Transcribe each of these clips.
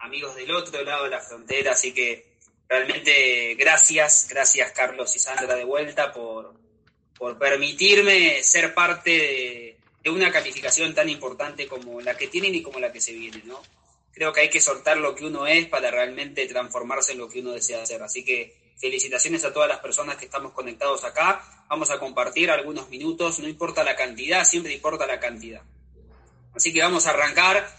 amigos del otro lado de la frontera, así que realmente gracias, gracias Carlos y Sandra de vuelta por, por permitirme ser parte de, de una calificación tan importante como la que tienen y como la que se viene, ¿no? Creo que hay que soltar lo que uno es para realmente transformarse en lo que uno desea hacer. Así que felicitaciones a todas las personas que estamos conectados acá. Vamos a compartir algunos minutos, no importa la cantidad, siempre importa la cantidad. Así que vamos a arrancar,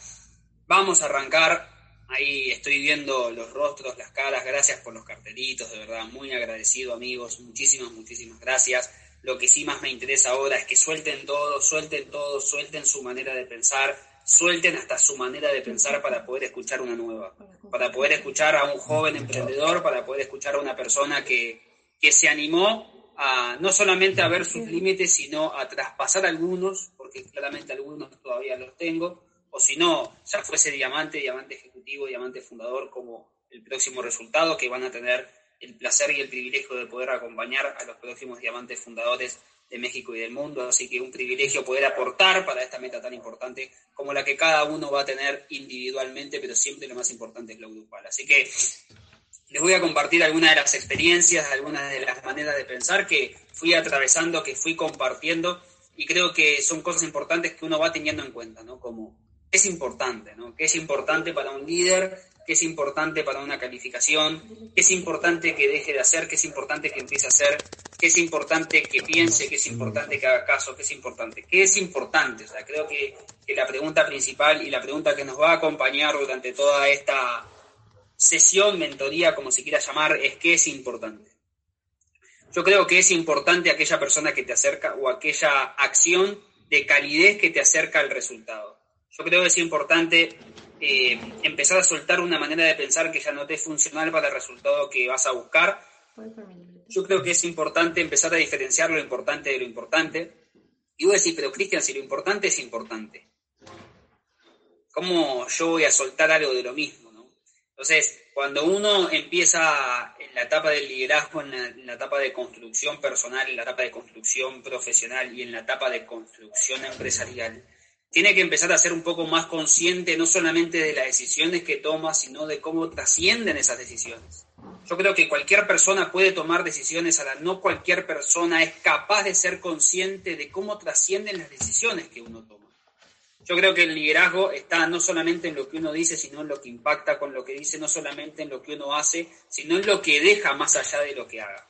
vamos a arrancar. Ahí estoy viendo los rostros, las caras, gracias por los cartelitos, de verdad, muy agradecido amigos, muchísimas, muchísimas gracias. Lo que sí más me interesa ahora es que suelten todo, suelten todo, suelten su manera de pensar, suelten hasta su manera de pensar para poder escuchar una nueva, para poder escuchar a un joven emprendedor, para poder escuchar a una persona que, que se animó a no solamente a ver sus límites, sino a traspasar algunos, porque claramente algunos todavía los tengo, o si no, ya fuese diamante, diamante diamante fundador, como el próximo resultado que van a tener el placer y el privilegio de poder acompañar a los próximos diamantes fundadores de México y del mundo, así que un privilegio poder aportar para esta meta tan importante como la que cada uno va a tener individualmente, pero siempre lo más importante es lo grupal. Así que les voy a compartir algunas de las experiencias, algunas de las maneras de pensar que fui atravesando, que fui compartiendo, y creo que son cosas importantes que uno va teniendo en cuenta, ¿no? Como es importante, ¿no? Que es importante para un líder qué es importante para una calificación, qué es importante que deje de hacer, qué es importante que empiece a hacer, qué es importante que piense, qué es importante que haga caso, qué es importante, qué es importante. O sea, creo que, que la pregunta principal y la pregunta que nos va a acompañar durante toda esta sesión, mentoría, como se quiera llamar, es qué es importante. Yo creo que es importante aquella persona que te acerca o aquella acción de calidez que te acerca al resultado. Yo creo que es importante eh, empezar a soltar una manera de pensar que ya no te es funcional para el resultado que vas a buscar. Yo creo que es importante empezar a diferenciar lo importante de lo importante. Y voy a decir, pero Cristian, si lo importante es importante, ¿cómo yo voy a soltar algo de lo mismo? ¿no? Entonces, cuando uno empieza en la etapa del liderazgo, en la, en la etapa de construcción personal, en la etapa de construcción profesional y en la etapa de construcción empresarial, tiene que empezar a ser un poco más consciente no solamente de las decisiones que toma, sino de cómo trascienden esas decisiones. Yo creo que cualquier persona puede tomar decisiones, a la no cualquier persona es capaz de ser consciente de cómo trascienden las decisiones que uno toma. Yo creo que el liderazgo está no solamente en lo que uno dice, sino en lo que impacta con lo que dice, no solamente en lo que uno hace, sino en lo que deja más allá de lo que haga.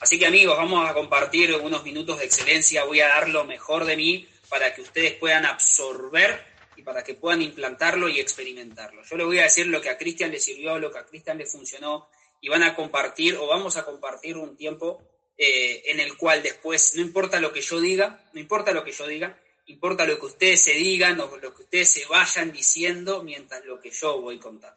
Así que amigos, vamos a compartir unos minutos de excelencia, voy a dar lo mejor de mí para que ustedes puedan absorber y para que puedan implantarlo y experimentarlo. Yo les voy a decir lo que a Cristian le sirvió, lo que a Cristian le funcionó, y van a compartir o vamos a compartir un tiempo eh, en el cual después, no importa lo que yo diga, no importa lo que yo diga, importa lo que ustedes se digan o lo que ustedes se vayan diciendo mientras lo que yo voy contando.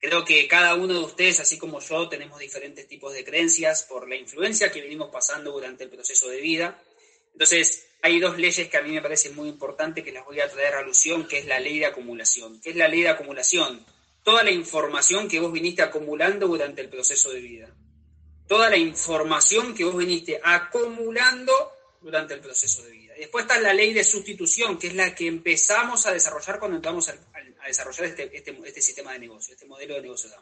Creo que cada uno de ustedes, así como yo, tenemos diferentes tipos de creencias por la influencia que venimos pasando durante el proceso de vida. Entonces, hay dos leyes que a mí me parecen muy importantes que las voy a traer a alusión, que es la ley de acumulación. ¿Qué es la ley de acumulación? Toda la información que vos viniste acumulando durante el proceso de vida. Toda la información que vos viniste acumulando durante el proceso de vida. Después está la ley de sustitución, que es la que empezamos a desarrollar cuando entramos a, desarrollar este, este, este, sistema de negocio, este modelo de negocio de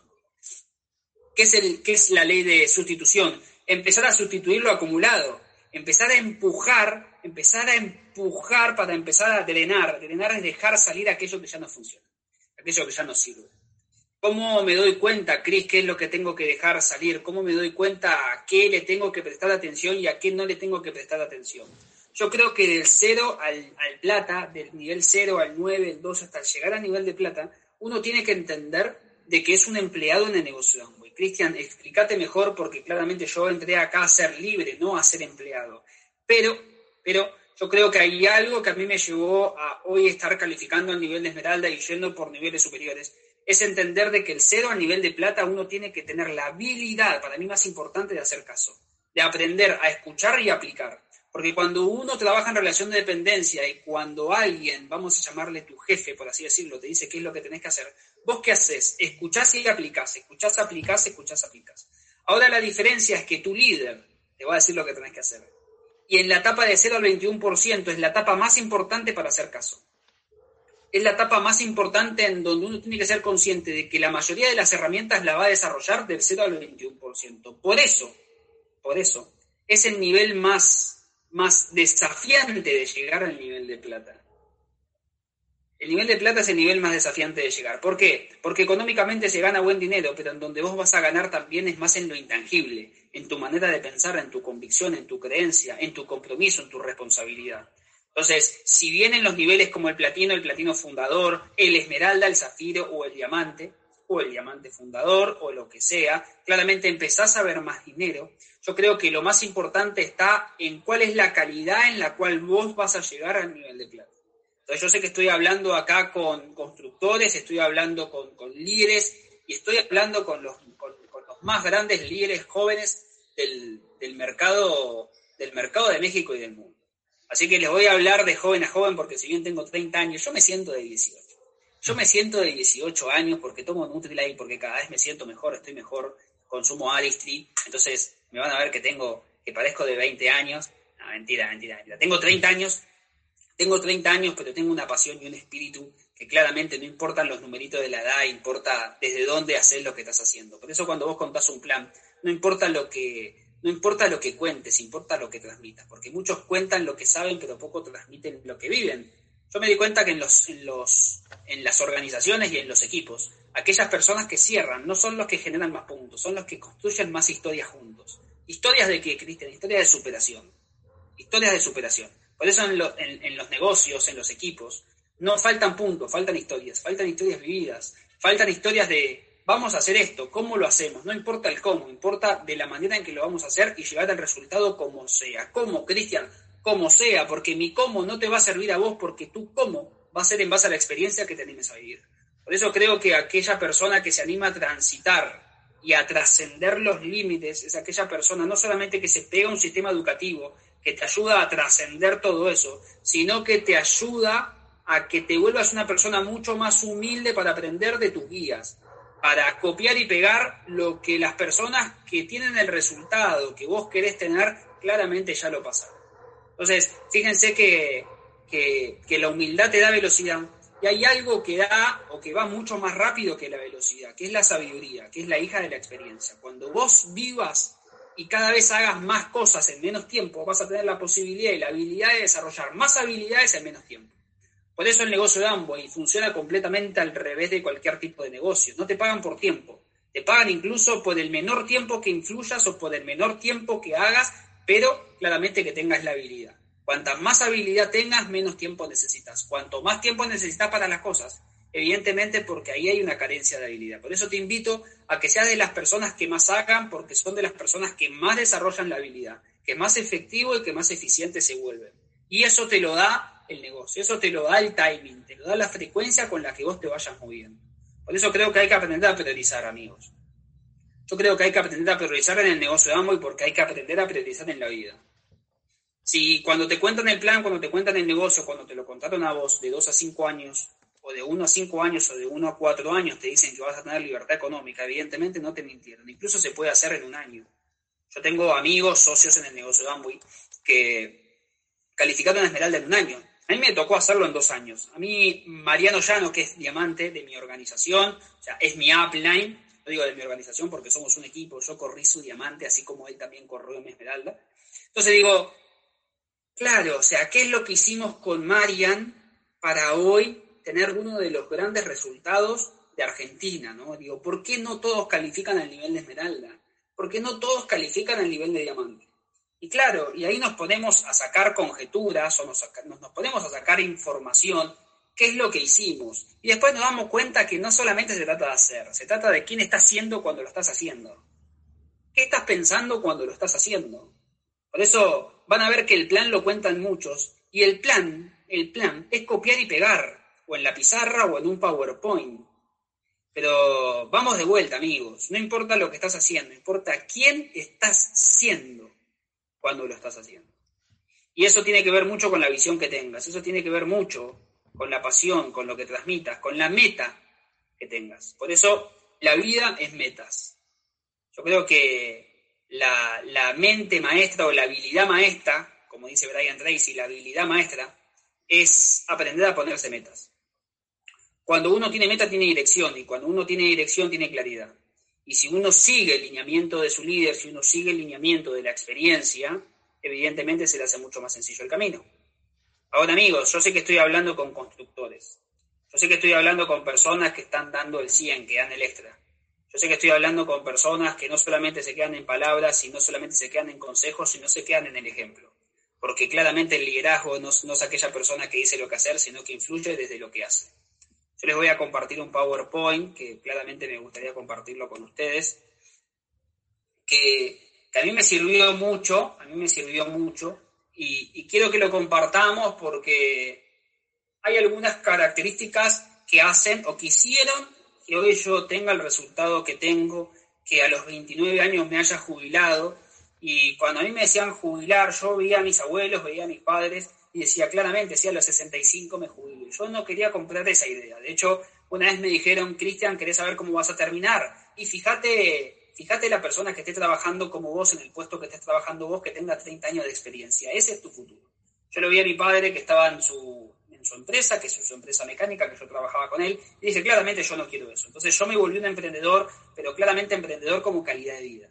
¿Qué es, el, ¿Qué es la ley de sustitución? Empezar a sustituir lo acumulado empezar a empujar, empezar a empujar para empezar a drenar. Drenar es dejar salir aquello que ya no funciona, aquello que ya no sirve. ¿Cómo me doy cuenta, Cris, qué es lo que tengo que dejar salir? ¿Cómo me doy cuenta a qué le tengo que prestar atención y a qué no le tengo que prestar atención? Yo creo que del cero al, al plata, del nivel 0 al 9, el 2, hasta llegar al nivel de plata, uno tiene que entender de que es un empleado en el negocio Cristian, explícate mejor porque claramente yo entré acá a ser libre, no a ser empleado. Pero, pero yo creo que hay algo que a mí me llevó a hoy estar calificando al nivel de esmeralda y yendo por niveles superiores. Es entender de que el cero a nivel de plata uno tiene que tener la habilidad, para mí más importante, de hacer caso, de aprender a escuchar y aplicar. Porque cuando uno trabaja en relación de dependencia y cuando alguien, vamos a llamarle tu jefe, por así decirlo, te dice qué es lo que tenés que hacer, ¿Vos qué haces? Escuchás y aplicás, escuchás, aplicás, escuchás, aplicás. Ahora la diferencia es que tu líder te va a decir lo que tenés que hacer. Y en la etapa de 0 al 21% es la etapa más importante para hacer caso. es la etapa más importante en donde uno tiene que ser consciente de que la mayoría de las herramientas la va a desarrollar del 0 al 21%. Por eso, por eso, es el nivel más, más desafiante de llegar al nivel de plata. El nivel de plata es el nivel más desafiante de llegar. ¿Por qué? Porque económicamente se gana buen dinero, pero en donde vos vas a ganar también es más en lo intangible, en tu manera de pensar, en tu convicción, en tu creencia, en tu compromiso, en tu responsabilidad. Entonces, si vienen los niveles como el platino, el platino fundador, el esmeralda, el zafiro o el diamante, o el diamante fundador, o lo que sea, claramente empezás a ver más dinero. Yo creo que lo más importante está en cuál es la calidad en la cual vos vas a llegar al nivel de plata. Entonces yo sé que estoy hablando acá con constructores, estoy hablando con, líderes y estoy hablando con los, los más grandes líderes jóvenes del, mercado, del mercado de México y del mundo. Así que les voy a hablar de joven a joven porque si bien tengo 30 años, yo me siento de 18. Yo me siento de 18 años porque tomo Nutrilite, porque cada vez me siento mejor, estoy mejor, consumo Aristri, entonces me van a ver que tengo, que parezco de 20 años. No, mentira, mentira, mentira. Tengo 30 años tengo 30 años, pero tengo una pasión y un espíritu que claramente no importan los numeritos de la edad, importa desde dónde hacer lo que estás haciendo. Por eso cuando vos contás un plan, no importa lo que, no importa lo que cuentes, importa lo que transmitas, porque muchos cuentan lo que saben, pero poco transmiten lo que viven. Yo me di cuenta que en, los, en, los, en las organizaciones y en los equipos, aquellas personas que cierran no son los que generan más puntos, son los que construyen más historias juntos. ¿Historias de qué, Cristian? Historias de superación. Historias de superación. Por eso en, los negocios, en los equipos, no faltan puntos, faltan historias, faltan historias vividas, faltan historias de vamos a hacer esto, cómo lo hacemos, no importa el cómo, importa de la manera en que lo vamos a hacer y llegar al resultado como sea. ¿Cómo, Cristian? Como sea, porque mi cómo no te va a servir a vos porque tu cómo va a ser en base a la experiencia que te animes a vivir. Por eso creo que aquella persona que se anima a transitar y a trascender los límites es aquella persona no solamente que se pega a un sistema educativo que te ayuda a trascender todo eso, sino que te ayuda a que te vuelvas una persona mucho más humilde para aprender de tus guías, para copiar y pegar lo que las personas que tienen el resultado que vos querés tener, claramente ya lo pasaron. Entonces, fíjense que, que, la humildad te da velocidad, y hay algo que da o que va mucho más rápido que la velocidad, que es la sabiduría, que es la hija de la experiencia. Cuando vos vivas y cada vez hagas más cosas en menos tiempo, vas a tener la posibilidad y la habilidad de desarrollar más habilidades en menos tiempo. Por eso el negocio de Amway funciona completamente al revés de cualquier tipo de negocio. No te pagan por tiempo, te pagan incluso por el menor tiempo que influyas o por el menor tiempo que hagas, pero claramente que tengas la habilidad. Cuanta más habilidad tengas, menos tiempo necesitas. Cuanto más tiempo necesitas para las cosas, evidentemente porque ahí hay una carencia de habilidad. Por eso te invito a que seas de las personas que más hagan, porque son de las personas que más desarrollan la habilidad, que más efectivo y que más eficiente se vuelven. Y eso te lo da el negocio, eso te lo da el timing, te lo da la frecuencia con la que vos te vayas moviendo. Por eso creo que hay que aprender a priorizar, amigos. Yo creo que hay que aprender a priorizar en el negocio de y porque hay que aprender a priorizar en la vida. Si cuando te cuentan el plan, cuando te cuentan el negocio, cuando te lo contaron a vos de dos a cinco años, o de 1 a 5 años o de 1 a 4 años te dicen que vas a tener libertad económica, evidentemente no te mintieron. Incluso se puede hacer en un año. Yo tengo amigos, socios en el negocio de Amway que calificaron a Esmeralda en un año. A mí me tocó hacerlo en dos años. A mí, Mariano Llano, que es diamante de mi organización, o sea, es mi upline, digo de mi organización porque somos un equipo, yo corrí su diamante, así como él también corrió mi Esmeralda. Entonces digo, claro, o sea, ¿qué es lo que hicimos con Marian para hoy tener uno de los grandes resultados de Argentina, ¿no? Digo, ¿por qué no todos califican al nivel de esmeralda? ¿Por qué no todos califican al nivel de diamante? Y claro, y ahí nos ponemos a sacar conjeturas o nos, nos ponemos a sacar información, qué es lo que hicimos. Y después nos damos cuenta que no solamente se trata de hacer, se trata de quién está haciendo cuando lo estás haciendo. ¿Qué estás pensando cuando lo estás haciendo? Por eso van a ver que el plan lo cuentan muchos y el plan, el plan es copiar y pegar o en la pizarra o en un PowerPoint. Pero vamos de vuelta, amigos. No importa lo que estás haciendo, importa quién estás siendo cuando lo estás haciendo. Y eso tiene que ver mucho con la visión que tengas, eso tiene que ver mucho con la pasión, con lo que transmitas, con la meta que tengas. Por eso la vida es metas. Yo creo que la, la mente maestra o la habilidad maestra, como dice Brian Tracy, la habilidad maestra es aprender a ponerse metas. Cuando uno tiene meta, tiene dirección, y cuando uno tiene dirección, tiene claridad. Y si uno sigue el lineamiento de su líder, si uno sigue el lineamiento de la experiencia, evidentemente se le hace mucho más sencillo el camino. Ahora, amigos, yo sé que estoy hablando con constructores. Yo sé que estoy hablando con personas que están dando el 100, que dan el extra. Yo sé que estoy hablando con personas que no solamente se quedan en palabras y no solamente se quedan en consejos, sino se quedan en el ejemplo. Porque claramente el liderazgo no, no es aquella persona que dice lo que hacer, sino que influye desde lo que hace. Yo les voy a compartir un PowerPoint que claramente me gustaría compartirlo con ustedes, que, a mí me sirvió mucho, a mí me sirvió mucho, y, quiero que lo compartamos porque hay algunas características que hacen o que hicieron que hoy yo tenga el resultado que tengo, que a los 29 años me haya jubilado. Y cuando a mí me decían jubilar, yo veía a mis abuelos, veía a mis padres y decía claramente, si a los 65 me jubilo. Yo no quería comprar esa idea. De hecho, una vez me dijeron, Cristian, ¿querés saber cómo vas a terminar? Y fíjate, fíjate la persona que esté trabajando como vos en el puesto que estés trabajando vos, que tenga 30 años de experiencia. Ese es tu futuro. Yo lo vi a mi padre que estaba en su, en su empresa, que es su empresa mecánica, que yo trabajaba con él, y dije, claramente yo no quiero eso. Entonces yo me volví un emprendedor, pero claramente emprendedor como calidad de vida.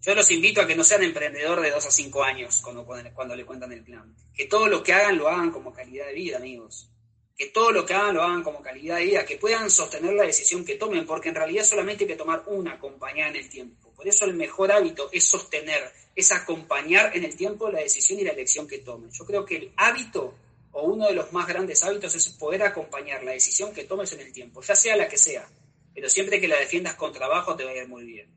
Yo los invito a que no sean emprendedor de dos a cinco años cuando, cuando le cuentan el plan. Que todo lo que hagan lo hagan como calidad de vida, amigos. Que todo lo que hagan lo hagan como calidad de vida, que puedan sostener la decisión que tomen, porque en realidad solamente hay que tomar una acompañada en el tiempo. Por eso el mejor hábito es sostener, es acompañar en el tiempo la decisión y la elección que tomen. Yo creo que el hábito o uno de los más grandes hábitos es poder acompañar la decisión que tomes en el tiempo, ya sea la que sea, pero siempre que la defiendas con trabajo te va a ir muy bien.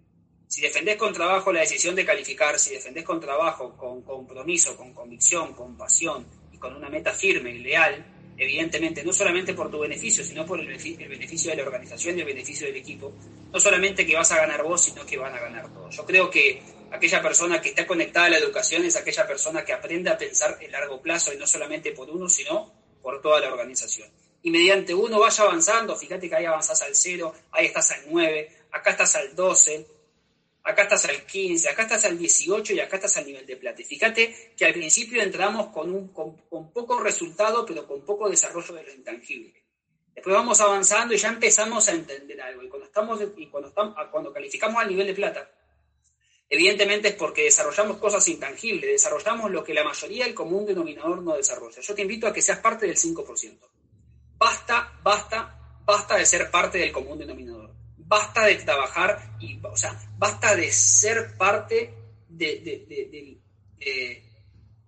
Si defendés con trabajo la decisión de calificar, si defendés con trabajo, con compromiso, con convicción, con pasión y con una meta firme y leal, evidentemente, no solamente por tu beneficio, sino por el beneficio de la organización y el beneficio del equipo, no solamente que vas a ganar vos, sino que van a ganar todos. Yo creo que aquella persona que está conectada a la educación es aquella persona que aprende a pensar en largo plazo y no solamente por uno, sino por toda la organización. Y mediante uno vaya avanzando, fíjate que ahí avanzás al 0, ahí estás al 9, acá estás al 12, acá estás al 15, acá estás al 18 y acá estás al nivel de plata. Y fíjate que al principio entramos con, un, con, poco resultado, pero con poco desarrollo de lo intangible. Después vamos avanzando y ya empezamos a entender algo. Y cuando, estamos, y cuando, estamos, cuando calificamos al nivel de plata, evidentemente es porque desarrollamos cosas intangibles, desarrollamos lo que la mayoría del común denominador no desarrolla. Yo te invito a que seas parte del 5%. Basta, basta, basta de ser parte del común denominador basta de trabajar y, o sea, basta de ser parte de,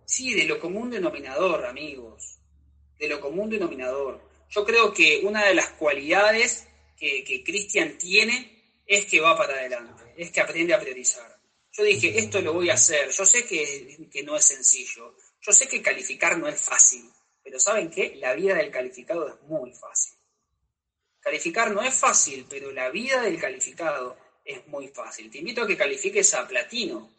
sí, de lo común denominador, amigos, de lo común denominador. Yo creo que una de las cualidades que, que Cristian tiene es que va para adelante, es que aprende a priorizar. Yo dije, esto lo voy a hacer, yo sé que, que no es sencillo, yo sé que calificar no es fácil, pero ¿saben qué? La vida del calificado es muy fácil. Calificar no es fácil, pero la vida del calificado es muy fácil. Te invito a que califiques a platino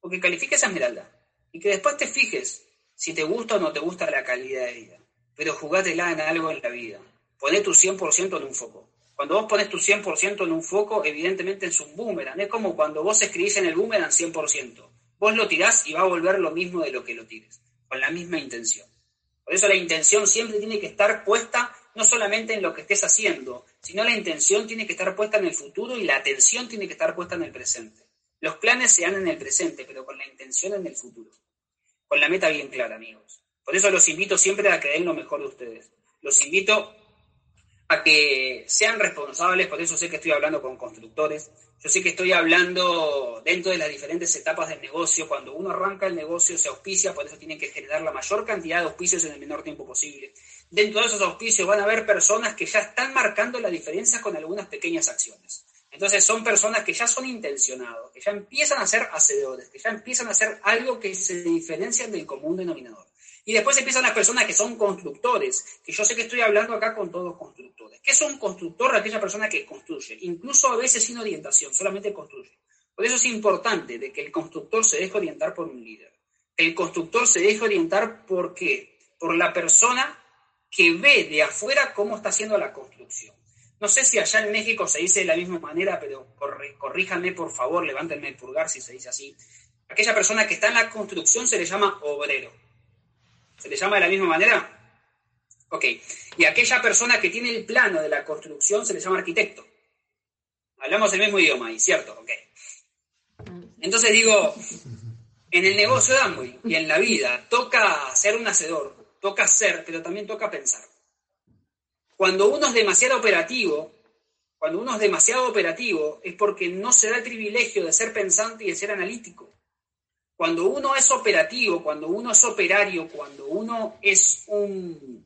o que califiques a esmeralda y que después te fijes si te gusta o no te gusta la calidad de vida. Pero jugátela en algo en la vida. Poné tu 100% en un foco. Cuando vos pones tu 100% en un foco, evidentemente es un boomerang. Es como cuando vos escribís en el boomerang 100%. Vos lo tirás y va a volver lo mismo de lo que lo tires, con la misma intención. Por eso la intención siempre tiene que estar puesta no solamente en lo que estés haciendo, sino la intención tiene que estar puesta en el futuro y la atención tiene que estar puesta en el presente. Los planes se dan en el presente, pero con la intención en el futuro. Con la meta bien clara, amigos. Por eso los invito siempre a que den lo mejor de ustedes. Los invito a que sean responsables, por eso sé que estoy hablando con constructores, yo sé que estoy hablando dentro de las diferentes etapas del negocio, cuando uno arranca el negocio se auspicia, por eso tienen que generar la mayor cantidad de auspicios en el menor tiempo posible dentro de esos auspicios van a haber personas que ya están marcando la diferencia con algunas pequeñas acciones. Entonces son personas que ya son intencionados, que ya empiezan a ser hacedores, que ya empiezan a hacer algo que se diferencian del común denominador. Y después empiezan las personas que son constructores, que yo sé que estoy hablando acá con todos constructores. ¿Qué es un constructor? Aquella persona que construye, incluso a veces sin orientación, solamente construye. Por eso es importante de que el constructor se deje orientar por un líder. El constructor se deje orientar por qué? Por la persona que ve de afuera cómo está haciendo la construcción. No sé si allá en México se dice de la misma manera, pero corríjanme por favor, levántenme el pulgar si se dice así. Aquella persona que está en la construcción se le llama obrero. ¿Se le llama de la misma manera? Ok, y aquella persona que tiene el plano de la construcción se le llama arquitecto. Hablamos el mismo idioma ahí, ¿cierto? Ok. Entonces digo, en el negocio de Amway y en la vida toca ser un hacedor, toca ser, pero también toca pensar. Cuando uno es demasiado operativo, cuando uno es demasiado operativo es porque no se da el privilegio de ser pensante y de ser analítico. Cuando uno es operativo, cuando uno es operario, cuando uno es un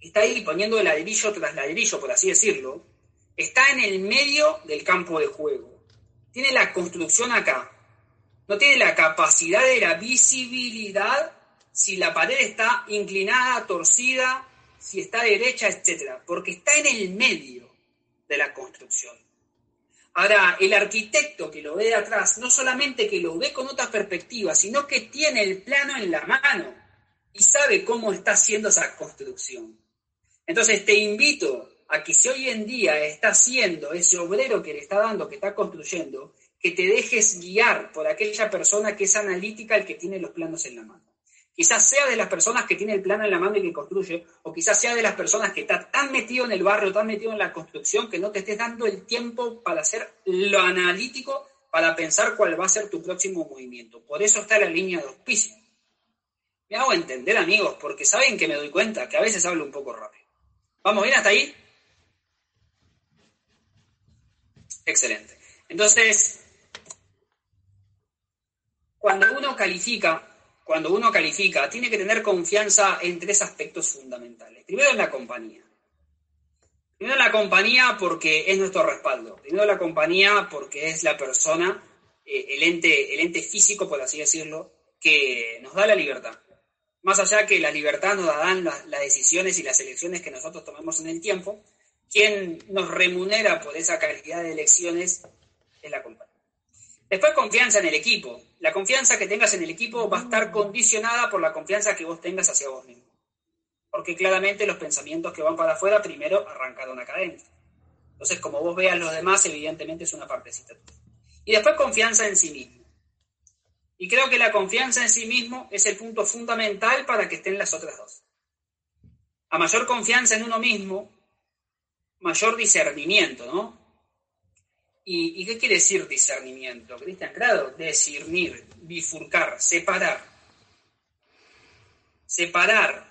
está ahí poniendo ladrillo tras ladrillo, por así decirlo, está en el medio del campo de juego. Tiene la construcción acá. No tiene la capacidad de la visibilidad si la pared está inclinada, torcida, si está derecha, etc. Porque está en el medio de la construcción. Ahora, el arquitecto que lo ve de atrás, no solamente que lo ve con otra perspectiva, sino que tiene el plano en la mano y sabe cómo está haciendo esa construcción. Entonces te invito a que si hoy en día está haciendo ese obrero que le está dando, que está construyendo, que te dejes guiar por aquella persona que es analítica, el que tiene los planos en la mano. Quizás sea de las personas que tiene el plano en la mano y que construye, o quizás sea de las personas que está tan metido en el barrio, tan metido en la construcción, que no te estés dando el tiempo para hacer lo analítico, para pensar cuál va a ser tu próximo movimiento. Por eso está la línea de auspicio. Me hago entender, amigos, porque saben que me doy cuenta que a veces hablo un poco rápido. ¿Vamos bien hasta ahí? Excelente. Entonces, cuando uno califica, cuando uno califica, tiene que tener confianza en tres aspectos fundamentales. Primero en la compañía. Primero en la compañía porque es nuestro respaldo. Primero en la compañía porque es la persona, eh, el, ente, el ente físico, por así decirlo, que nos da la libertad. Más allá que la libertad nos dan las, decisiones y las elecciones que nosotros tomemos en el tiempo, quien nos remunera por esa calidad de elecciones es la compañía. Después confianza en el equipo. La confianza que tengas en el equipo va a estar condicionada por la confianza que vos tengas hacia vos mismo. Porque claramente los pensamientos que van para afuera primero arrancaron acá adentro. Entonces, como vos veas los demás, evidentemente es una partecita Y después confianza en sí mismo. Y creo que la confianza en sí mismo es el punto fundamental para que estén las otras dos. A mayor confianza en uno mismo, mayor discernimiento, ¿no? ¿Y, qué quiere decir discernimiento, Cristian? Claro, discernir, bifurcar, separar. Separar.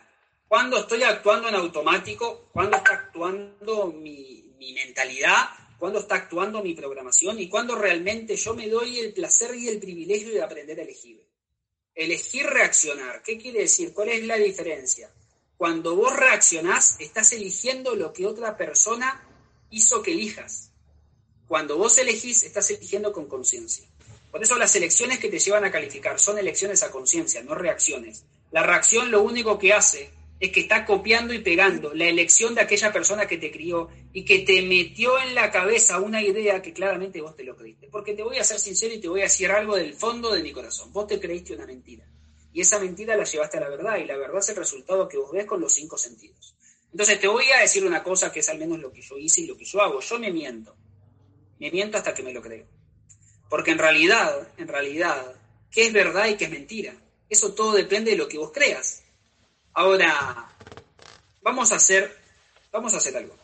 Cuando estoy actuando en automático, cuando está actuando mi, mi mentalidad cuándo está actuando mi programación y cuándo realmente yo me doy el placer y el privilegio de aprender a elegir. Elegir reaccionar. ¿Qué quiere decir? ¿Cuál es la diferencia? Cuando vos reaccionás, estás eligiendo lo que otra persona hizo que elijas. Cuando vos elegís, estás eligiendo con conciencia. Por eso las elecciones que te llevan a calificar son elecciones a conciencia, no reacciones. La reacción lo único que hace es que está copiando y pegando la elección de aquella persona que te crió y que te metió en la cabeza una idea que claramente vos te lo creíste. Porque te voy a ser sincero y te voy a decir algo del fondo de mi corazón. Vos te creíste una mentira. Y esa mentira la llevaste a la verdad y la verdad es el resultado que vos ves con los cinco sentidos. Entonces te voy a decir una cosa que es al menos lo que yo hice y lo que yo hago. Yo me miento. Me miento hasta que me lo creo. Porque en realidad, en realidad, ¿qué es verdad y qué es mentira? Eso todo depende de lo que vos creas. Ahora, vamos a hacer, vamos a hacer algo.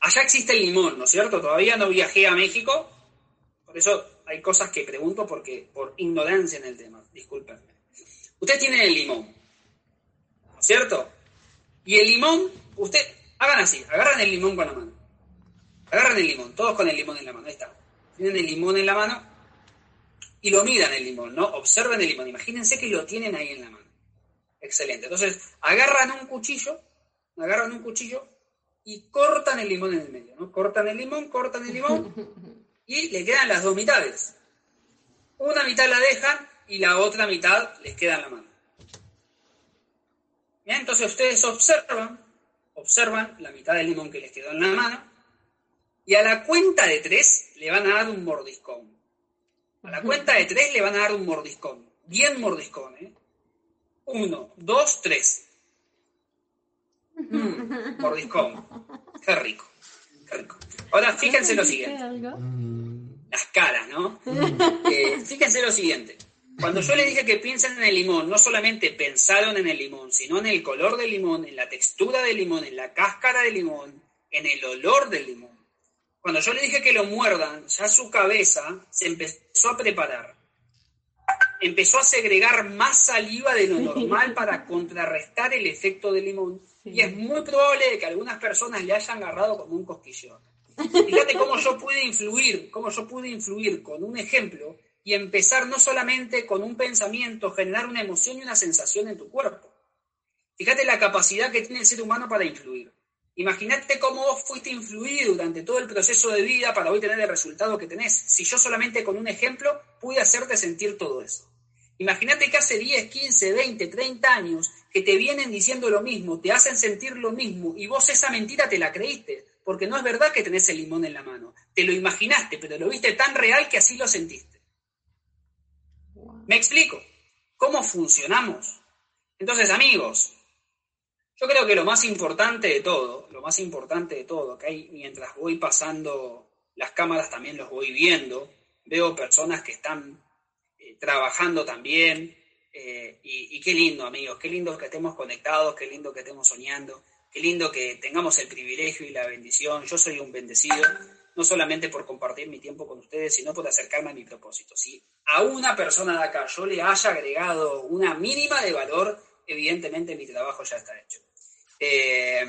Allá existe el limón, ¿no es cierto? Todavía no viajé a México, por eso hay cosas que pregunto porque por ignorancia en el tema, discúlpenme. Ustedes tienen el limón, ¿no es cierto? Y el limón, usted, hagan así, agarran el limón con la mano. Agarran el limón, todos con el limón en la mano, ahí está. Tienen el limón en la mano y lo miran el limón, ¿no? Observen el limón, imagínense que lo tienen ahí en la mano. Excelente. Entonces, agarran un cuchillo, agarran un cuchillo y cortan el limón en el medio, ¿no? Cortan el limón, cortan el limón y le quedan las dos mitades. Una mitad la dejan y la otra mitad les queda en la mano. Bien, entonces ustedes observan, observan la mitad del limón que les quedó en la mano y a la cuenta de tres le van a dar un mordiscón. A la cuenta de tres le van a dar un mordiscón. Bien mordiscón, ¿eh? Uno, dos, tres. Mm, mordiscón. Qué rico. Qué rico. Ahora fíjense lo siguiente. Las caras, ¿no? Eh, fíjense lo siguiente. Cuando yo le dije que piensen en el limón, no solamente pensaron en el limón, sino en el color del limón, en la textura del limón, en la cáscara del limón, en el olor del limón. Cuando yo le dije que lo muerdan, ya su cabeza se empezó a preparar. Empezó a segregar más saliva de lo normal para contrarrestar el efecto del limón. Y es muy probable que algunas personas le hayan agarrado como un cosquillón. Fíjate cómo yo pude influir, cómo yo pude influir con un ejemplo y empezar no solamente con un pensamiento, generar una emoción y una sensación en tu cuerpo. Fíjate la capacidad que tiene el ser humano para influir. Imagínate cómo vos fuiste influido durante todo el proceso de vida para hoy tener el resultado que tenés. Si yo solamente con un ejemplo pude hacerte sentir todo eso. Imagínate que hace 10, 15, 20, 30 años que te vienen diciendo lo mismo, te hacen sentir lo mismo y vos esa mentira te la creíste, porque no es verdad que tenés el limón en la mano. Te lo imaginaste, pero lo viste tan real que así lo sentiste. ¿Me explico? ¿Cómo funcionamos? Entonces, amigos, yo creo que lo más importante de todo, lo más importante de todo, que hay mientras voy pasando las cámaras también los voy viendo, veo personas que están eh, trabajando también, eh, y, y, qué lindo, amigos, qué lindo que estemos conectados, qué lindo que estemos soñando, qué lindo que tengamos el privilegio y la bendición. Yo soy un bendecido, no solamente por compartir mi tiempo con ustedes, sino por acercarme a mi propósito. Si a una persona de acá yo le haya agregado una mínima de valor, evidentemente mi trabajo ya está hecho. Eh,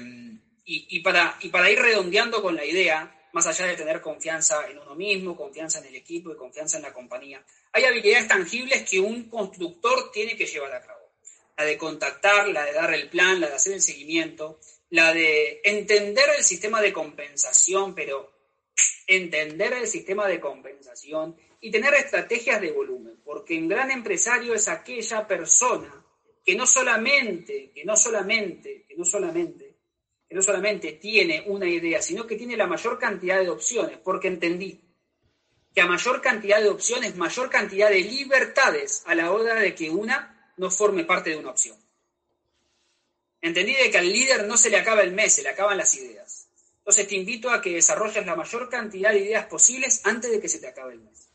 y, para, y para ir redondeando con la idea, más allá de tener confianza en uno mismo, confianza en el equipo y confianza en la compañía, hay habilidades tangibles que un constructor tiene que llevar a cabo. La de contactar, la de dar el plan, la de hacer el seguimiento, la de entender el sistema de compensación, pero entender el sistema de compensación y tener estrategias de volumen, porque un gran empresario es aquella persona que no solamente, que no solamente, que no solamente, que no solamente tiene una idea, sino que tiene la mayor cantidad de opciones, porque entendí que a mayor cantidad de opciones, mayor cantidad de libertades a la hora de que una no forme parte de una opción. Entendí de que al líder no se le acaba el mes, se le acaban las ideas. Entonces te invito a que desarrolles la mayor cantidad de ideas posibles antes de que se te acabe el mes.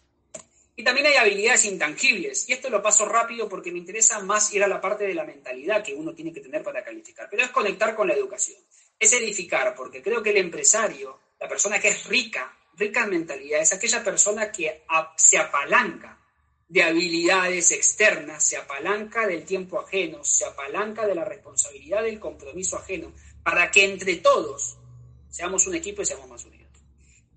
Y también hay habilidades intangibles. Y esto lo paso rápido porque me interesa más ir a la parte de la mentalidad que uno tiene que tener para calificar. Pero es conectar con la educación. Es edificar, porque creo que el empresario, la persona que es rica, rica en mentalidad, es aquella persona que se apalanca de habilidades externas, se apalanca del tiempo ajeno, se apalanca de la responsabilidad del compromiso ajeno, para que entre todos seamos un equipo y seamos más unidos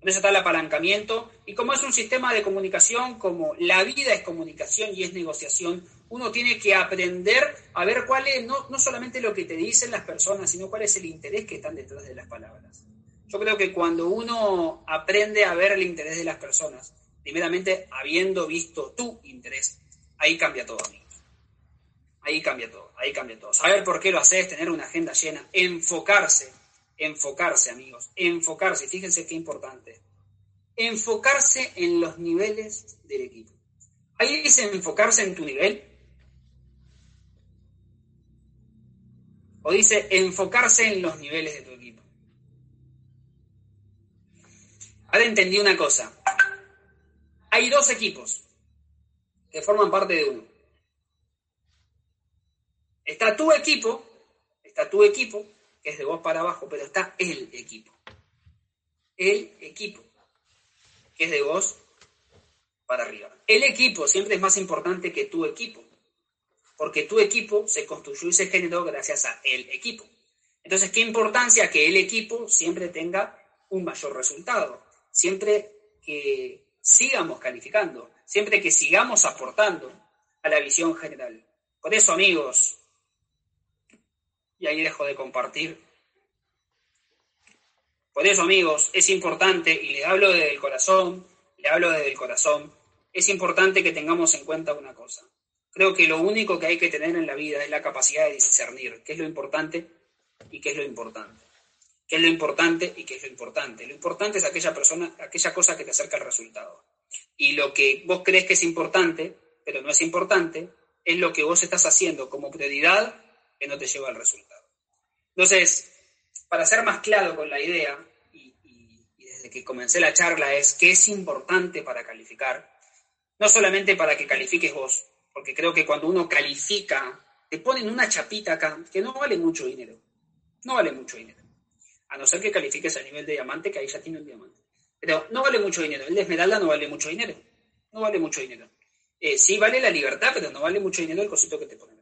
eso está el apalancamiento. Y como es un sistema de comunicación, como la vida es comunicación y es negociación, uno tiene que aprender a ver cuál es, no, no solamente lo que te dicen las personas, sino cuál es el interés que están detrás de las palabras. Yo creo que cuando uno aprende a ver el interés de las personas, primeramente habiendo visto tu interés, ahí cambia todo, amigos. Ahí cambia todo, ahí cambia todo. Saber por qué lo haces, tener una agenda llena, enfocarse enfocarse, amigos, enfocarse, fíjense qué importante, enfocarse en los niveles del equipo. Ahí dice enfocarse en tu nivel. O dice enfocarse en los niveles de tu equipo. Ahora entendí una cosa. Hay dos equipos que forman parte de uno. Está tu equipo, está tu equipo, es de vos para abajo, pero está el equipo. El equipo, que es de vos para arriba. El equipo siempre es más importante que tu equipo, porque tu equipo se construyó y se generó gracias a el equipo. Entonces, ¿qué importancia que el equipo siempre tenga un mayor resultado? Siempre que sigamos calificando, siempre que sigamos aportando a la visión general. Por eso, amigos, ahí dejo de compartir. Por eso, amigos, es importante, y le hablo desde el corazón, le hablo desde el corazón, es importante que tengamos en cuenta una cosa. Creo que lo único que hay que tener en la vida es la capacidad de discernir qué es lo importante y qué es lo importante. ¿Qué es lo importante y qué es lo importante? Lo importante es aquella persona, aquella cosa que te acerca al resultado. Y lo que vos crees que es importante, pero no es importante, es lo que vos estás haciendo como prioridad que no te lleva al resultado. Entonces, para ser más claro con la idea, y, desde que comencé la charla, es que es importante para calificar, no solamente para que califiques vos, porque creo que cuando uno califica, te ponen una chapita acá que no vale mucho dinero. No vale mucho dinero. A no ser que califiques a nivel de diamante, que ahí ya tiene un diamante. Pero no vale mucho dinero. El de esmeralda no vale mucho dinero. No vale mucho dinero. Eh, sí vale la libertad, pero no vale mucho dinero el cosito que te ponen.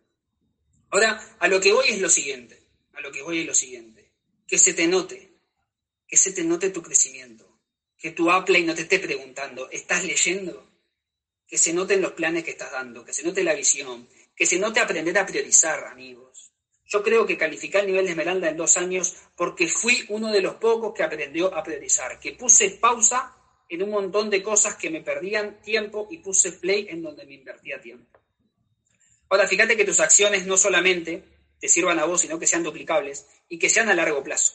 Ahora, a lo que voy es lo siguiente. A lo que voy es lo siguiente. Que se te note. Que se te note tu crecimiento. Que tu Apple no te esté preguntando, ¿estás leyendo? Que se noten los planes que estás dando, que se note la visión, que se note aprender a priorizar, amigos. Yo creo que calificar el nivel de Esmeralda en dos años porque fui uno de los pocos que aprendió a priorizar, que puse pausa en un montón de cosas que me perdían tiempo y puse play en donde me invertía tiempo. Ahora, fíjate que tus acciones no solamente te sirvan a vos, sino que sean duplicables y que sean a largo plazo.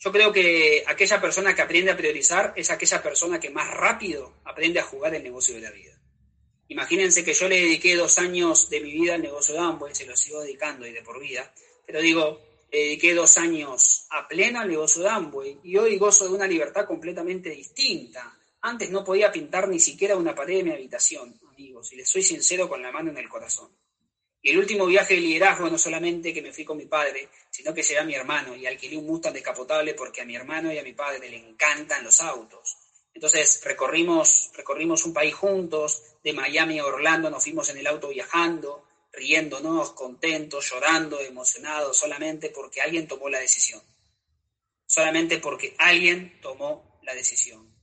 Yo creo que aquella persona que aprende a priorizar es aquella persona que más rápido aprende a jugar el negocio de la vida. Imagínense que yo le dediqué dos años de mi vida al negocio de Amway, se lo sigo dedicando y de por vida, pero digo, le dediqué dos años a pleno al negocio de Amway y hoy gozo de una libertad completamente distinta. Antes no podía pintar ni siquiera una pared de mi habitación, amigos, y les soy sincero con la mano en el corazón. Y el último viaje de liderazgo no solamente que me fui con mi padre, sino que llevé a mi hermano y alquilé un Mustang descapotable porque a mi hermano y a mi padre le encantan los autos. Entonces recorrimos, recorrimos un país juntos, de Miami a Orlando nos fuimos en el auto viajando, riéndonos, contentos, llorando, emocionados, solamente porque alguien tomó la decisión. Solamente porque alguien tomó la decisión.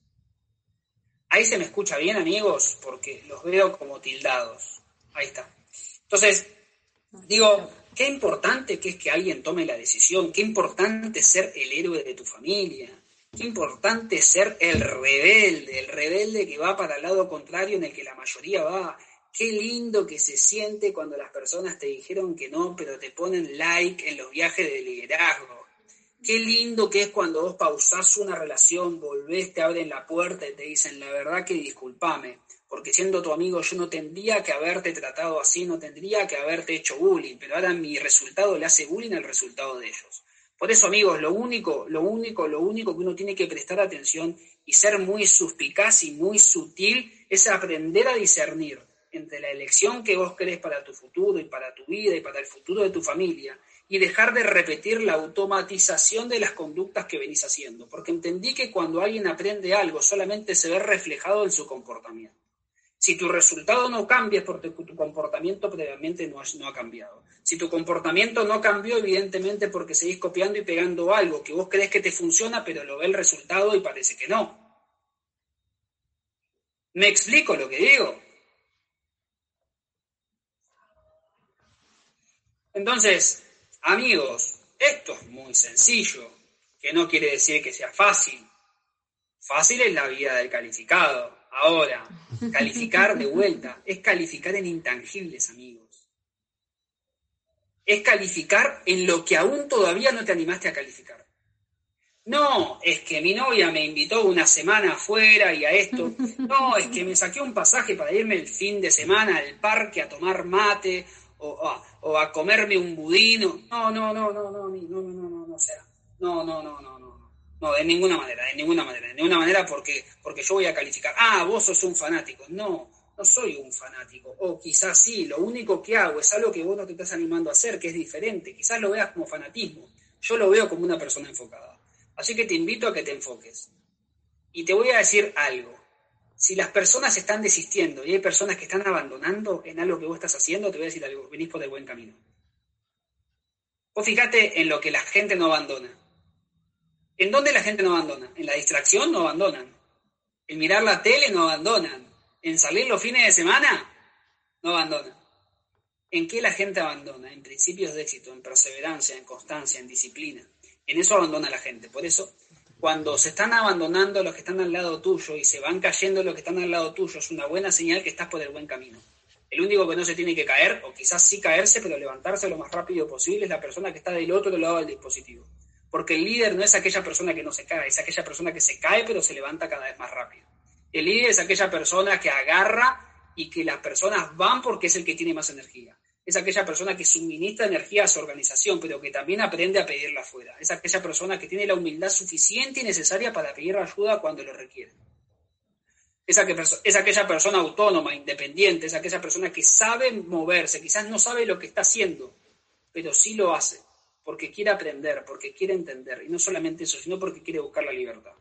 Ahí se me escucha bien, amigos, porque los veo como tildados. Ahí está. Entonces, digo, qué importante que es que alguien tome la decisión, qué importante ser el héroe de tu familia, Qué importante ser el rebelde, el rebelde que va para el lado contrario en el que la mayoría va. Qué lindo que se siente cuando las personas te dijeron que no, pero te ponen like en los viajes de liderazgo. Qué lindo que es cuando vos pausás una relación, volvés, te abren la puerta y te dicen, la verdad que discúlpame, porque siendo tu amigo yo no tendría que haberte tratado así, no tendría que haberte hecho bullying, pero ahora mi resultado le hace bullying al resultado de ellos. Por eso, amigos, lo único, lo único, lo único que uno tiene que prestar atención y ser muy suspicaz y muy sutil es aprender a discernir entre la elección que vos querés para tu futuro y para tu vida y para el futuro de tu familia y dejar de repetir la automatización de las conductas que venís haciendo, porque entendí que cuando alguien aprende algo solamente se ve reflejado en su comportamiento. Si tu resultado no cambia es porque tu comportamiento previamente no ha, cambiado. Si tu comportamiento no cambió, evidentemente porque seguís copiando y pegando algo que vos crees que te funciona, pero lo ve el resultado y parece que no. ¿Me explico lo que digo? Entonces, amigos, esto es muy sencillo, que no quiere decir que sea fácil. Fácil es la vida del calificado. Ahora, calificar de vuelta es calificar en intangibles, amigos es calificar en lo que aún todavía no te animaste a calificar. No, es que mi novia me invitó una semana afuera y a esto. No, es que me saqué un pasaje para irme el fin de semana al parque a tomar mate o, a, comerme un budino. No, no, no, no, no, no, no, no, no, no, sea. No, no, no, no, no. De ninguna manera, de ninguna manera, de ninguna manera porque, porque yo voy a calificar. Ah, vos sos un fanático. No, no soy un fanático, o quizás sí, lo único que hago es algo que vos no te estás animando a hacer, que es diferente, quizás lo veas como fanatismo, yo lo veo como una persona enfocada. Así que te invito a que te enfoques. Y te voy a decir algo, si las personas están desistiendo y hay personas que están abandonando en algo que vos estás haciendo, te voy a decir algo, venís por el buen camino. Vos fíjate en lo que la gente no abandona. ¿En dónde la gente no abandona? En la distracción no abandonan. En mirar la tele no abandonan en salir los fines de semana, no abandona. ¿En qué la gente abandona? En principios de éxito, en perseverancia, en constancia, en disciplina. En eso abandona la gente. Por eso, cuando se están abandonando los que están al lado tuyo y se van cayendo los que están al lado tuyo, es una buena señal que estás por el buen camino. El único que no se tiene que caer, o quizás sí caerse, pero levantarse lo más rápido posible, es la persona que está del otro lado del dispositivo. Porque el líder no es aquella persona que no se cae, es aquella persona que se cae pero se levanta cada vez más rápido. El líder es aquella persona que agarra y que las personas van porque es el que tiene más energía. Es aquella persona que suministra energía a su organización, pero que también aprende a pedirla afuera. Es aquella persona que tiene la humildad suficiente y necesaria para pedir ayuda cuando lo requiere. Es, es aquella persona autónoma, independiente, es aquella persona que sabe moverse, quizás no sabe lo que está haciendo, pero sí lo hace, porque quiere aprender, porque quiere entender, y no solamente eso, sino porque quiere buscar la libertad.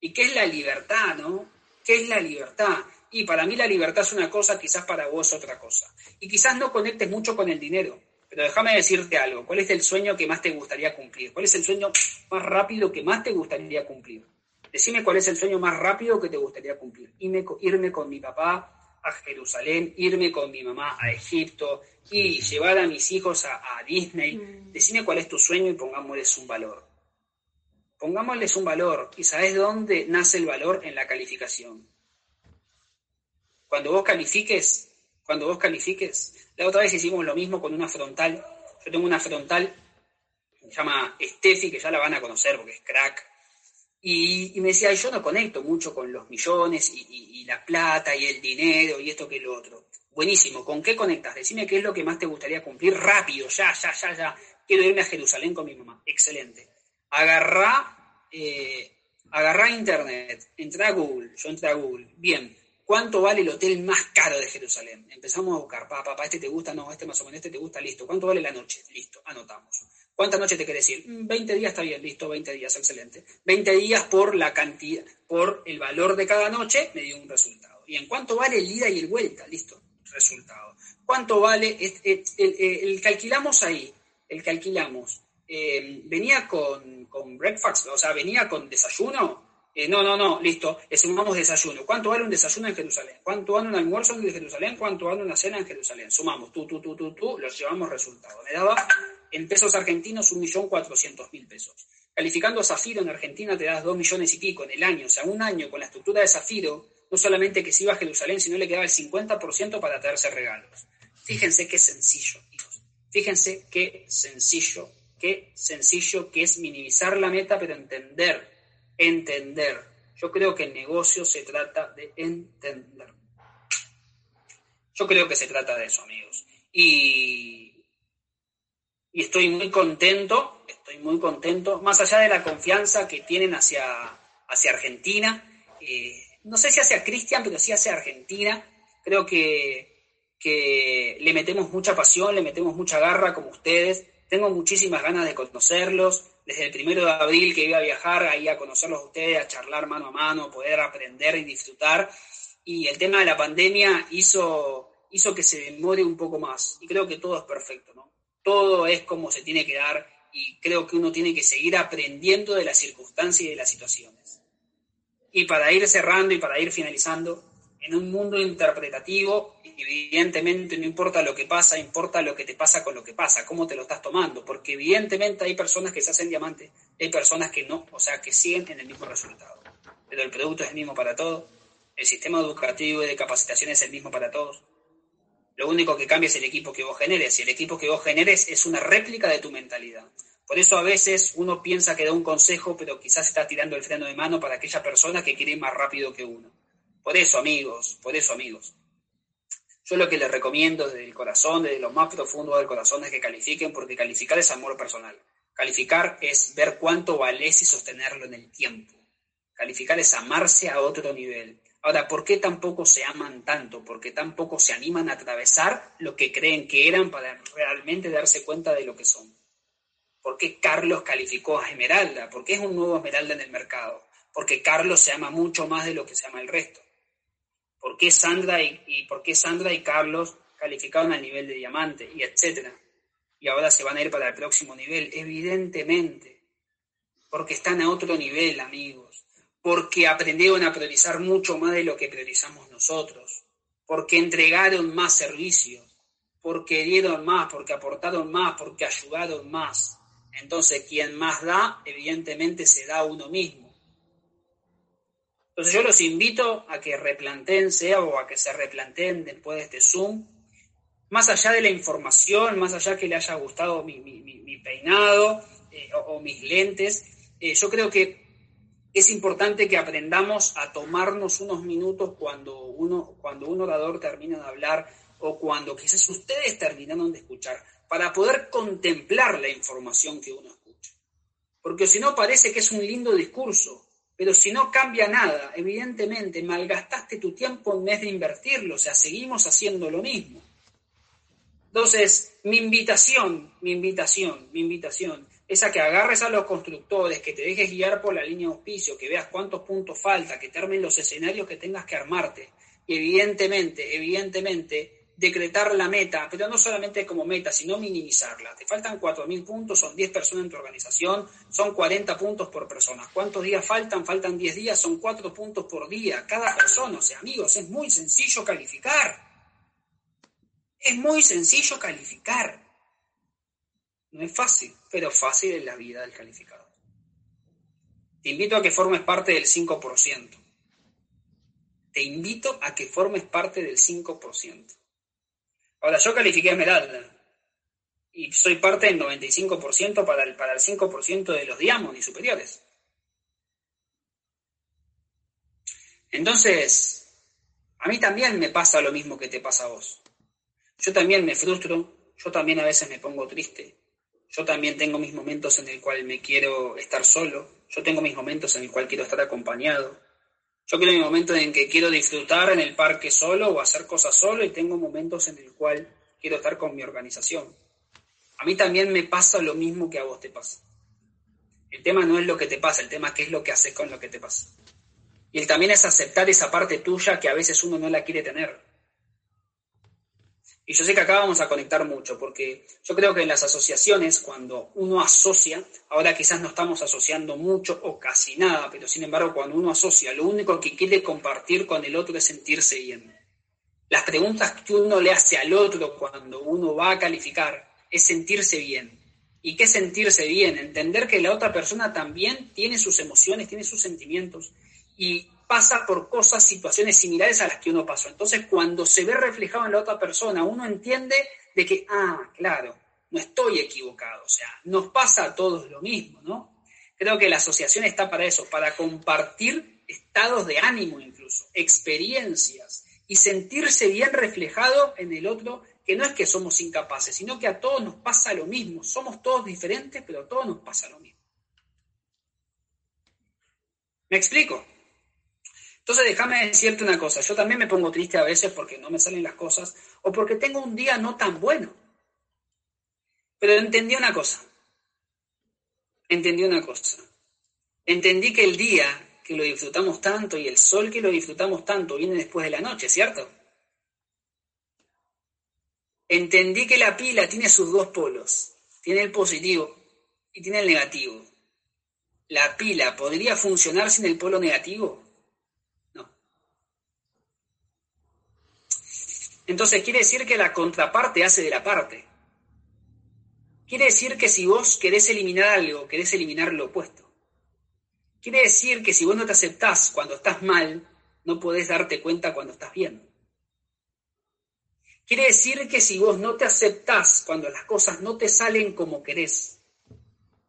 ¿Y qué es la libertad, no? ¿Qué es la libertad? Y para mí la libertad es una cosa, quizás para vos otra cosa. Y quizás no conectes mucho con el dinero, pero déjame decirte algo. ¿Cuál es el sueño que más te gustaría cumplir? ¿Cuál es el sueño más rápido que más te gustaría cumplir? Decime cuál es el sueño más rápido que te gustaría cumplir. Irme, irme con mi papá a Jerusalén, irme con mi mamá a Egipto y llevar a mis hijos a, a Disney. Mm. Decime cuál es tu sueño y pongámosles un valor. Pongámosles un valor. ¿Y sabes dónde nace el valor? En la calificación. Cuando vos califiques, cuando vos califiques, la otra vez hicimos lo mismo con una frontal. Yo tengo una frontal, se llama Steffi, que ya la van a conocer porque es crack. Y, me decía, yo no conecto mucho con los millones y, la plata y el dinero y esto que lo otro. Buenísimo, ¿con qué conectas? Decime qué es lo que más te gustaría cumplir rápido, ya, ya, ya, ya. Quiero irme a Jerusalén con mi mamá. Excelente. Agarrá, eh, agarrá internet, entra a Google, yo entré a Google. Bien, ¿Cuánto vale el hotel más caro de Jerusalén? Empezamos a buscar, papá, papá, este te gusta, no, este más o menos, este te gusta, listo. ¿Cuánto vale la noche? Listo, anotamos. ¿Cuántas noches te quieres ir? 20 mm, días está bien, listo, 20 días, excelente. 20 días por la cantidad, por el valor de cada noche, me dio un resultado. ¿Y en cuánto vale el ida y el vuelta? Listo, resultado. ¿Cuánto vale? El, que alquilamos ahí, el que alquilamos, eh, venía con, con breakfast, o sea, venía con desayuno, eh, no, no, no, listo, le sumamos desayuno. ¿Cuánto vale un desayuno en Jerusalén? ¿Cuánto vale un almuerzo en Jerusalén? ¿Cuánto vale una cena en Jerusalén? Sumamos, tú, tú, tú, tú, tú, los llevamos resultado. Me daba en pesos argentinos 1.400.000 pesos. Calificando a Zafiro en Argentina te das 2 millones y pico en el año. O sea, un año con la estructura de Zafiro, no solamente que se iba a Jerusalén, sino le quedaba el 50% para traerse regalos. Fíjense qué sencillo, hijos. Fíjense qué sencillo, qué sencillo que es minimizar la meta, pero entender entender. Yo creo que el negocio se trata de entender. Yo creo que se trata de eso, amigos. Y, y estoy muy contento, estoy muy contento, más allá de la confianza que tienen hacia, hacia Argentina, eh, no sé si hacia Cristian, pero sí hacia Argentina. Creo que, que le metemos mucha pasión, le metemos mucha garra como ustedes. Tengo muchísimas ganas de conocerlos, desde el primero de abril que iba a viajar ahí a conocerlos a ustedes, a charlar mano a mano, poder aprender y disfrutar. Y el tema de la pandemia hizo, hizo que se demore un poco más. Y creo que todo es perfecto, ¿no? Todo es como se tiene que dar y creo que uno tiene que seguir aprendiendo de las circunstancias y de las situaciones. Y para ir cerrando y para ir finalizando, en un mundo interpretativo, evidentemente no importa lo que pasa, importa lo que te pasa con lo que pasa, cómo te lo estás tomando, porque evidentemente hay personas que se hacen diamantes, hay personas que no, o sea, que siguen en el mismo resultado. Pero el producto es el mismo para todos, el sistema educativo y de capacitación es el mismo para todos. Lo único que cambia es el equipo que vos generes, y el equipo que vos generes es una réplica de tu mentalidad. Por eso a veces uno piensa que da un consejo, pero quizás está tirando el freno de mano para aquella persona que quiere ir más rápido que uno. Por eso, amigos, por eso, amigos. Yo lo que les recomiendo desde el corazón, desde lo más profundo del corazón, es que califiquen, porque calificar es amor personal. Calificar es ver cuánto vales y sostenerlo en el tiempo. Calificar es amarse a otro nivel. Ahora, ¿por qué tampoco se aman tanto? ¿Por qué tampoco se animan a atravesar lo que creen que eran para realmente darse cuenta de lo que son? ¿Por qué Carlos calificó a Esmeralda? ¿Por qué es un nuevo Esmeralda en el mercado? Porque Carlos se ama mucho más de lo que se ama el resto. ¿Por qué Sandra y, por qué Sandra y Carlos calificaron al nivel de diamante? Y etcétera. Y ahora se van a ir para el próximo nivel. Evidentemente. Porque están a otro nivel, amigos. Porque aprendieron a priorizar mucho más de lo que priorizamos nosotros. Porque entregaron más servicios. Porque dieron más, porque aportaron más, porque ayudaron más. Entonces, quien más da, evidentemente se da a uno mismo. Entonces yo los invito a que replanteen, sea o a que se replanteen después de este Zoom, más allá de la información, más allá que le haya gustado mi, peinado eh, o, mis lentes, eh, yo creo que es importante que aprendamos a tomarnos unos minutos cuando, uno, cuando un orador termina de hablar o cuando quizás ustedes terminaron de escuchar, para poder contemplar la información que uno escucha. Porque si no parece que es un lindo discurso, Pero si no cambia nada, evidentemente malgastaste tu tiempo en vez de invertirlo, o sea, seguimos haciendo lo mismo. Entonces, mi invitación, mi invitación, mi invitación es a que agarres a los constructores, que te dejes guiar por la línea de auspicio, que veas cuántos puntos falta, que te armen los escenarios que tengas que armarte. Y evidentemente, evidentemente, decretar la meta, pero no solamente como meta, sino minimizarla. Te faltan 4.000 puntos, son 10 personas en tu organización, son 40 puntos por persona. ¿Cuántos días faltan? Faltan 10 días, son 4 puntos por día, cada persona. O sea, amigos, es muy sencillo calificar. Es muy sencillo calificar. No es fácil, pero fácil es la vida del calificador. Te invito a que formes parte del 5%. Te invito a que formes parte del 5%. Ahora, yo califiqué a Esmeralda y soy parte del 95% para el, para el 5% de los Diamond y superiores. Entonces, a mí también me pasa lo mismo que te pasa a vos. Yo también me frustro, yo también a veces me pongo triste, yo también tengo mis momentos en el cual me quiero estar solo, yo tengo mis momentos en el cual quiero estar acompañado, yo quiero mi momento en que quiero disfrutar en el parque solo o hacer cosas solo y tengo momentos en el cual quiero estar con mi organización. A mí también me pasa lo mismo que a vos te pasa. El tema no es lo que te pasa, el tema es qué es lo que haces con lo que te pasa. Y el también es aceptar esa parte tuya que a veces uno no la quiere tener. Y yo sé que acá vamos a conectar mucho, porque yo creo que en las asociaciones, cuando uno asocia, ahora quizás no estamos asociando mucho o casi nada, pero sin embargo cuando uno asocia, lo único que quiere compartir con el otro es sentirse bien. Las preguntas que uno le hace al otro cuando uno va a calificar es sentirse bien. ¿Y qué sentirse bien? Entender que la otra persona también tiene sus emociones, tiene sus sentimientos. Y pasa por cosas, situaciones similares a las que uno pasó. Entonces, cuando se ve reflejado en la otra persona, uno entiende de que, ah, claro, no estoy equivocado, o sea, nos pasa a todos lo mismo, ¿no? Creo que la asociación está para eso, para compartir estados de ánimo incluso, experiencias y sentirse bien reflejado en el otro, que no es que somos incapaces, sino que a todos nos pasa lo mismo, somos todos diferentes, pero a todos nos pasa lo mismo. ¿Me explico? Entonces déjame decirte una cosa, yo también me pongo triste a veces porque no me salen las cosas o porque tengo un día no tan bueno. Pero entendí una cosa, entendí una cosa, entendí que el día que lo disfrutamos tanto y el sol que lo disfrutamos tanto viene después de la noche, ¿cierto? Entendí que la pila tiene sus dos polos, tiene el positivo y tiene el negativo. ¿La pila podría funcionar sin el polo negativo? Entonces quiere decir que la contraparte hace de la parte. Quiere decir que si vos querés eliminar algo, querés eliminar lo opuesto. Quiere decir que si vos no te aceptás cuando estás mal, no podés darte cuenta cuando estás bien. Quiere decir que si vos no te aceptás cuando las cosas no te salen como querés,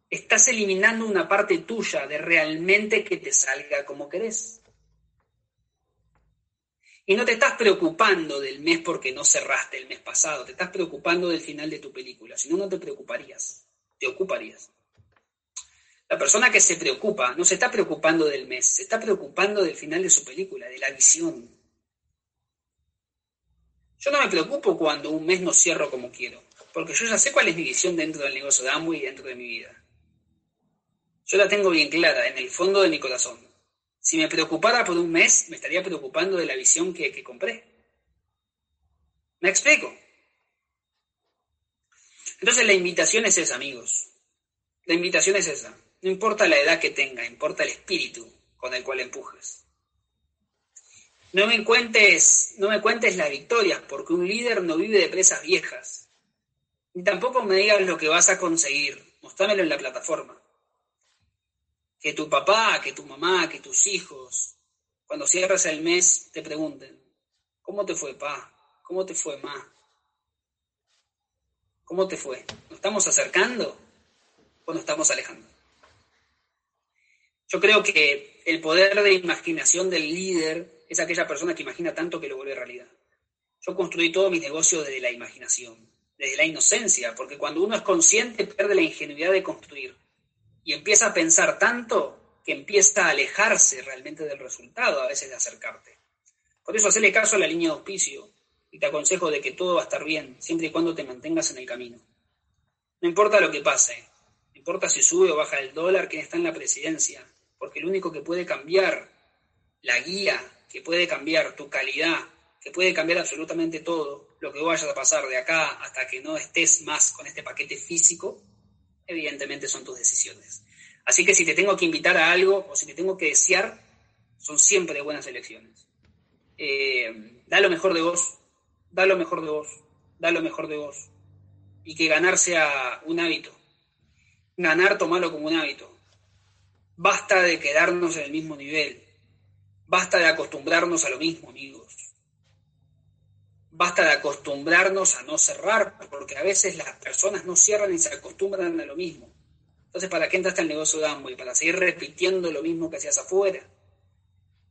estás eliminando una parte tuya de realmente que te salga como querés. Y no te estás preocupando del mes porque no cerraste el mes pasado, te estás preocupando del final de tu película, si no, no te preocuparías, te ocuparías. La persona que se preocupa no se está preocupando del mes, se está preocupando del final de su película, de la visión. Yo no me preocupo cuando un mes no cierro como quiero, porque yo ya sé cuál es mi visión dentro del negocio de Amway y dentro de mi vida. Yo la tengo bien clara en el fondo de mi corazón. Si me preocupara por un mes, me estaría preocupando de la visión que, compré. ¿Me explico? Entonces la invitación es esa, amigos. La invitación es esa. No importa la edad que tenga, importa el espíritu con el cual empujes. No me cuentes, no me cuentes las victorias, porque un líder no vive de presas viejas. Ni tampoco me digas lo que vas a conseguir. Mostrámelo en la plataforma que tu papá, que tu mamá, que tus hijos, cuando cierras el mes, te pregunten, ¿cómo te fue, pa? ¿Cómo te fue, ma? ¿Cómo te fue? ¿Nos estamos acercando o nos estamos alejando? Yo creo que el poder de imaginación del líder es aquella persona que imagina tanto que lo vuelve realidad. Yo construí todo mi negocio desde la imaginación, desde la inocencia, porque cuando uno es consciente pierde la ingenuidad de construir y empieza a pensar tanto que empieza a alejarse realmente del resultado a veces de acercarte. Por eso hacele caso a la línea de auspicio y te aconsejo de que todo va a estar bien, siempre y cuando te mantengas en el camino. No importa lo que pase, no importa si sube o baja el dólar, quién está en la presidencia, porque lo único que puede cambiar la guía, que puede cambiar tu calidad, que puede cambiar absolutamente todo, lo que vayas a pasar de acá hasta que no estés más con este paquete físico, evidentemente son tus decisiones. Así que si te tengo que invitar a algo o si te tengo que desear, son siempre buenas elecciones. Eh, da lo mejor de vos, da lo mejor de vos, da lo mejor de vos. Y que ganar sea un hábito. Ganar, tomarlo como un hábito. Basta de quedarnos en el mismo nivel. Basta de acostumbrarnos a lo mismo, amigos. Basta de acostumbrarnos a no cerrar, porque a veces las personas no cierran y se acostumbran a lo mismo. Entonces, ¿para qué entraste al negocio de Amway? ¿Para seguir repitiendo lo mismo que hacías afuera?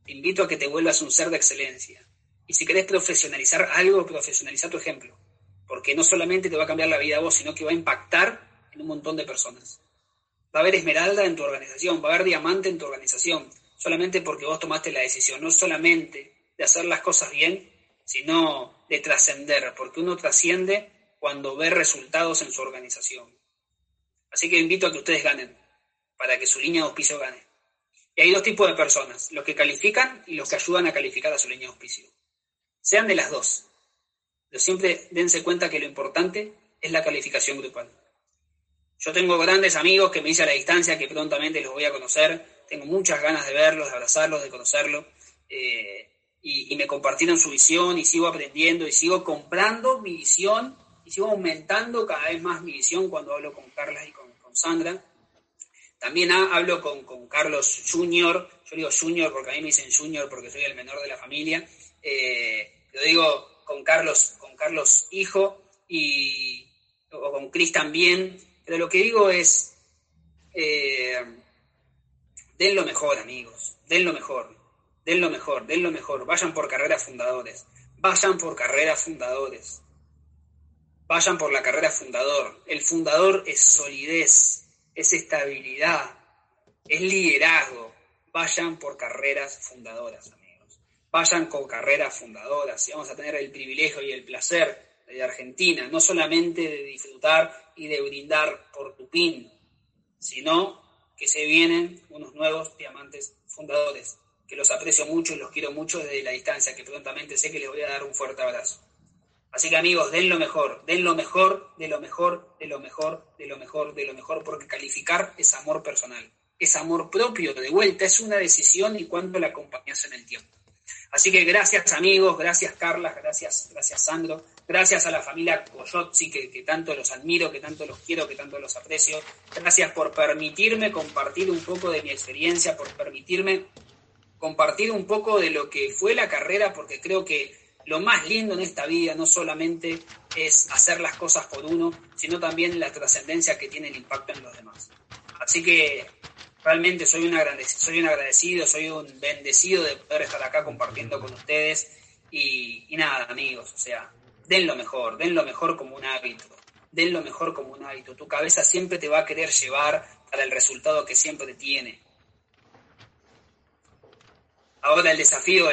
Te invito a que te vuelvas un ser de excelencia. Y si querés profesionalizar algo, profesionaliza tu ejemplo. Porque no solamente te va a cambiar la vida a vos, sino que va a impactar en un montón de personas. Va a haber esmeralda en tu organización, va a haber diamante en tu organización, solamente porque vos tomaste la decisión, no solamente de hacer las cosas bien, sino de trascender, porque uno trasciende cuando ve resultados en su organización. Así que invito a que ustedes ganen, para que su línea de auspicio gane. Y hay dos tipos de personas, los que califican y los que ayudan a calificar a su línea de auspicio. Sean de las dos. Pero siempre dense cuenta que lo importante es la calificación grupal. Yo tengo grandes amigos que me hice a la distancia, que prontamente los voy a conocer. Tengo muchas ganas de verlos, de abrazarlos, de conocerlos. Eh, y, me compartieron su visión y sigo aprendiendo y sigo comprando mi visión y sigo aumentando cada vez más mi visión cuando hablo con Carla y con Sandra. También hablo con, Carlos Junior, yo digo Junior porque a mí me dicen Junior porque soy el menor de la familia, eh, lo digo con Carlos, con Carlos Hijo y, o con Cris también, pero lo que digo es, eh, den lo mejor amigos, den lo mejor, den lo mejor, den lo mejor, vayan por carreras fundadores, vayan por carreras fundadores. Vayan por la carrera fundador. El fundador es solidez, es estabilidad, es liderazgo. Vayan por carreras fundadoras, amigos. Vayan con carreras fundadoras. Y vamos a tener el privilegio y el placer de Argentina, no solamente de disfrutar y de brindar por tu pin, sino que se vienen unos nuevos diamantes fundadores, que los aprecio mucho y los quiero mucho desde la distancia, que prontamente sé que les voy a dar un fuerte abrazo. Así que amigos, den lo mejor, den lo mejor, de lo mejor, de lo mejor, de lo mejor, de lo mejor, porque calificar es amor personal, es amor propio, de vuelta, es una decisión y cuando la acompañas en el tiempo. Así que gracias amigos, gracias Carla, gracias, gracias Sandro, gracias a la familia Coyotzi, que, que tanto los admiro, que tanto los quiero, que tanto los aprecio. Gracias por permitirme compartir un poco de mi experiencia, por permitirme compartir un poco de lo que fue la carrera, porque creo que lo más lindo en esta vida no solamente es hacer las cosas por uno, sino también la trascendencia que tiene el impacto en los demás. Así que realmente soy un, agradecido, soy un agradecido, soy un bendecido de poder estar acá compartiendo con ustedes. Y, y nada, amigos, o sea, den lo mejor, den lo mejor como un hábito, den lo mejor como un hábito. Tu cabeza siempre te va a querer llevar para el resultado que siempre tiene. Ahora el desafío es